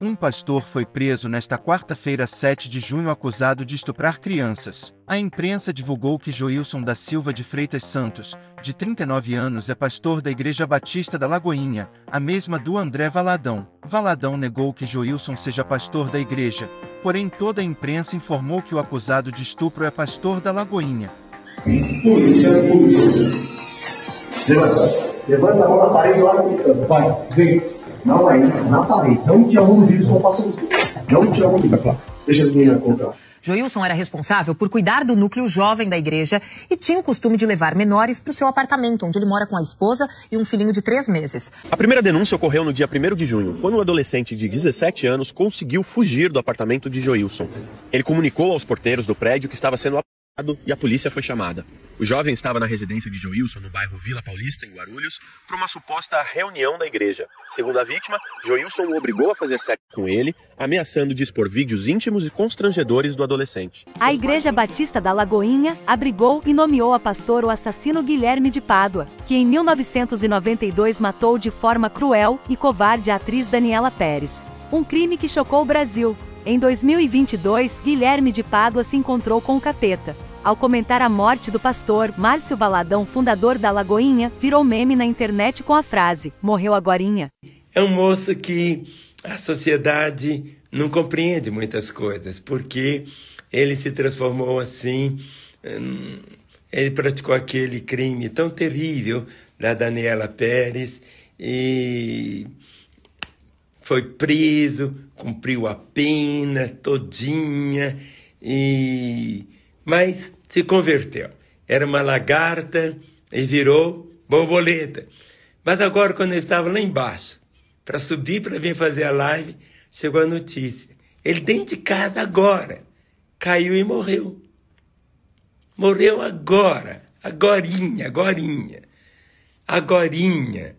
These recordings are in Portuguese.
Um pastor foi preso nesta quarta-feira, 7 de junho, acusado de estuprar crianças. A imprensa divulgou que Joilson da Silva de Freitas Santos, de 39 anos, é pastor da Igreja Batista da Lagoinha, a mesma do André Valadão. Valadão negou que Joilson seja pastor da igreja, porém toda a imprensa informou que o acusado de estupro é pastor da Lagoinha. Polícia, polícia. Levanta. Levanta a mão na parede lá. Vai, vem. Não aí, na parede. Não te amo no vídeo, só passa você. Não te amo no vídeo. Deixa as meninas contar. Joilson era responsável por cuidar do núcleo jovem da igreja e tinha o costume de levar menores para o seu apartamento, onde ele mora com a esposa e um filhinho de três meses. A primeira denúncia ocorreu no dia 1 de junho, quando um adolescente de 17 anos conseguiu fugir do apartamento de Joilson. Ele comunicou aos porteiros do prédio que estava sendo e a polícia foi chamada. O jovem estava na residência de Joilson, no bairro Vila Paulista, em Guarulhos, para uma suposta reunião da igreja. Segundo a vítima, Joilson o obrigou a fazer sexo com ele, ameaçando de expor vídeos íntimos e constrangedores do adolescente. A Igreja Batista da Lagoinha abrigou e nomeou a pastor o assassino Guilherme de Pádua, que em 1992 matou de forma cruel e covarde a atriz Daniela Pérez. Um crime que chocou o Brasil. Em 2022, Guilherme de Pádua se encontrou com o capeta ao comentar a morte do pastor, Márcio Valadão, fundador da Lagoinha, virou meme na internet com a frase: morreu agorinha. É um moço que a sociedade não compreende muitas coisas, porque ele se transformou assim, hum, ele praticou aquele crime tão terrível da Daniela Pérez e foi preso, cumpriu a pena todinha e mas se converteu. Era uma lagarta e virou borboleta. Mas agora, quando eu estava lá embaixo, para subir para vir fazer a live, chegou a notícia. Ele dentro de casa agora. Caiu e morreu. Morreu agora. Agorinha, agorinha. Agorinha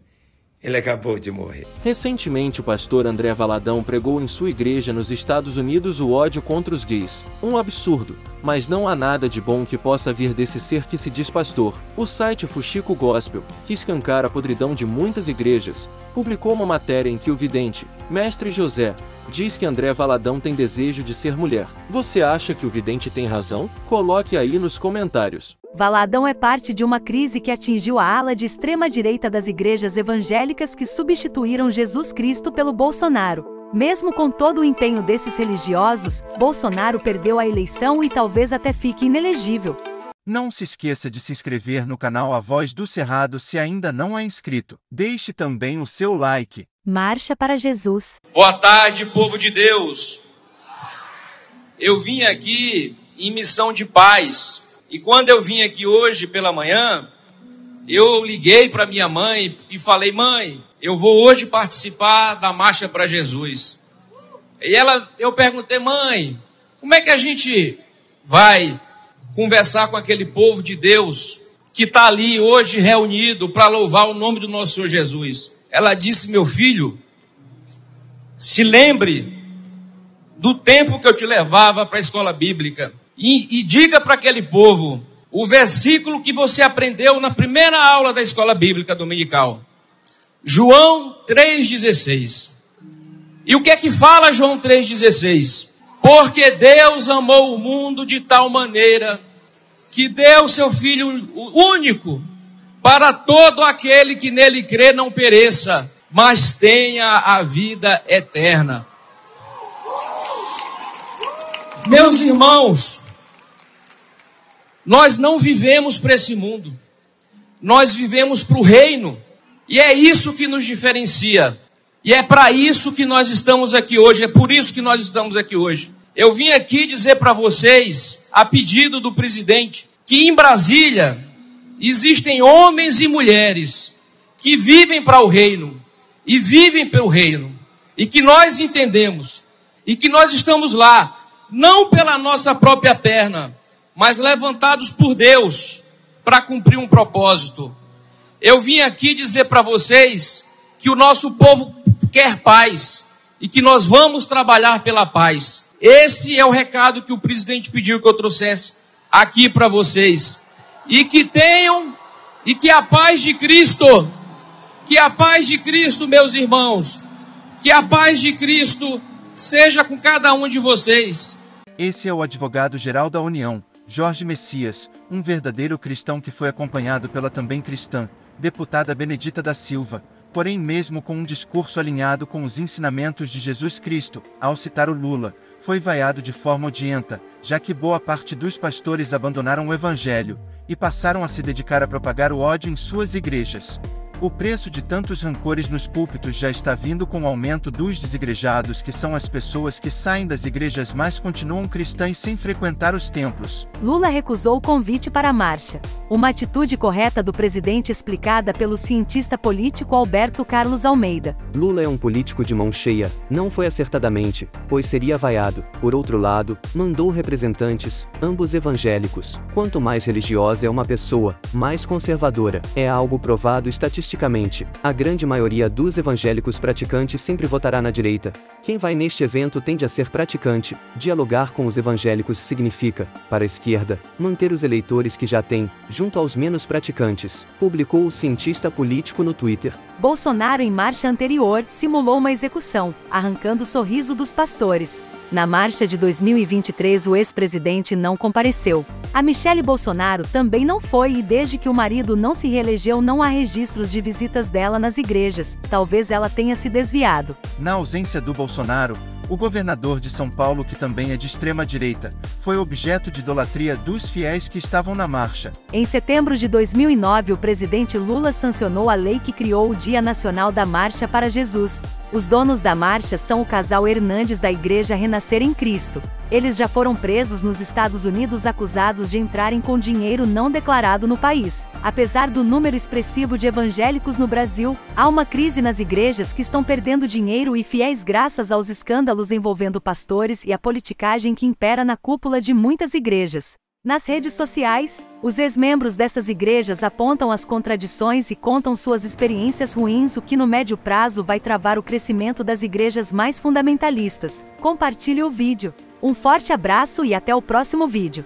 ele acabou de morrer. Recentemente, o pastor André Valadão pregou em sua igreja nos Estados Unidos o ódio contra os gays. Um absurdo, mas não há nada de bom que possa vir desse ser que se diz pastor. O site Fuxico Gospel, que escancara a podridão de muitas igrejas, publicou uma matéria em que o vidente, Mestre José, diz que André Valadão tem desejo de ser mulher. Você acha que o vidente tem razão? Coloque aí nos comentários. Valadão é parte de uma crise que atingiu a ala de extrema-direita das igrejas evangélicas que substituíram Jesus Cristo pelo Bolsonaro. Mesmo com todo o empenho desses religiosos, Bolsonaro perdeu a eleição e talvez até fique inelegível. Não se esqueça de se inscrever no canal A Voz do Cerrado se ainda não é inscrito. Deixe também o seu like. Marcha para Jesus. Boa tarde, povo de Deus. Eu vim aqui em missão de paz e quando eu vim aqui hoje pela manhã, eu liguei para minha mãe e falei: "Mãe, eu vou hoje participar da marcha para Jesus". E ela, eu perguntei: "Mãe, como é que a gente vai conversar com aquele povo de Deus que está ali hoje reunido para louvar o nome do nosso Senhor Jesus?" Ela disse: "Meu filho, se lembre do tempo que eu te levava para a escola bíblica e, e diga para aquele povo o versículo que você aprendeu na primeira aula da escola bíblica dominical. João 3,16. E o que é que fala João 3,16? Porque Deus amou o mundo de tal maneira que deu seu Filho único para todo aquele que nele crê não pereça, mas tenha a vida eterna. Meus irmãos, nós não vivemos para esse mundo, nós vivemos para o reino, e é isso que nos diferencia, e é para isso que nós estamos aqui hoje, é por isso que nós estamos aqui hoje. Eu vim aqui dizer para vocês, a pedido do presidente, que em Brasília existem homens e mulheres que vivem para o reino e vivem pelo reino, e que nós entendemos, e que nós estamos lá, não pela nossa própria perna, mas levantados por Deus para cumprir um propósito. Eu vim aqui dizer para vocês que o nosso povo quer paz e que nós vamos trabalhar pela paz. Esse é o recado que o presidente pediu que eu trouxesse aqui para vocês. E que tenham, e que a paz de Cristo, que a paz de Cristo, meus irmãos, que a paz de Cristo seja com cada um de vocês. Esse é o advogado-geral da União, Jorge Messias, um verdadeiro cristão que foi acompanhado pela também cristã, deputada Benedita da Silva, porém mesmo com um discurso alinhado com os ensinamentos de Jesus Cristo, ao citar o Lula, foi vaiado de forma odienta, já que boa parte dos pastores abandonaram o evangelho e passaram a se dedicar a propagar o ódio em suas igrejas. O preço de tantos rancores nos púlpitos já está vindo com o aumento dos desigrejados, que são as pessoas que saem das igrejas mas continuam cristãs sem frequentar os templos. Lula recusou o convite para a marcha. Uma atitude correta do presidente explicada pelo cientista político Alberto Carlos Almeida. Lula é um político de mão cheia, não foi acertadamente, pois seria vaiado. Por outro lado, mandou representantes, ambos evangélicos. Quanto mais religiosa é uma pessoa, mais conservadora. É algo provado estatisticamente Estatisticamente, a grande maioria dos evangélicos praticantes sempre votará na direita. Quem vai neste evento tende a ser praticante. Dialogar com os evangélicos significa, para a esquerda, manter os eleitores que já tem, junto aos menos praticantes, publicou o cientista político no Twitter. Bolsonaro, em marcha anterior, simulou uma execução, arrancando o sorriso dos pastores. Na marcha de 2023, o ex-presidente não compareceu. A Michele Bolsonaro também não foi e desde que o marido não se reelegeu não há registros de visitas dela nas igrejas. Talvez ela tenha se desviado. Na ausência do Bolsonaro, o governador de São Paulo, que também é de extrema direita, foi objeto de idolatria dos fiéis que estavam na marcha. Em setembro de 2009, o presidente Lula sancionou a lei que criou o Dia Nacional da Marcha para Jesus. Os donos da marcha são o casal Hernandes da Igreja Renascer em Cristo. Eles já foram presos nos Estados Unidos acusados de entrarem com dinheiro não declarado no país. Apesar do número expressivo de evangélicos no Brasil, há uma crise nas igrejas que estão perdendo dinheiro e fiéis graças aos escândalos envolvendo pastores e a politicagem que impera na cúpula de muitas igrejas. Nas redes sociais, os ex-membros dessas igrejas apontam as contradições e contam suas experiências ruins, o que no médio prazo vai travar o crescimento das igrejas mais fundamentalistas. Compartilhe o vídeo. Um forte abraço e até o próximo vídeo.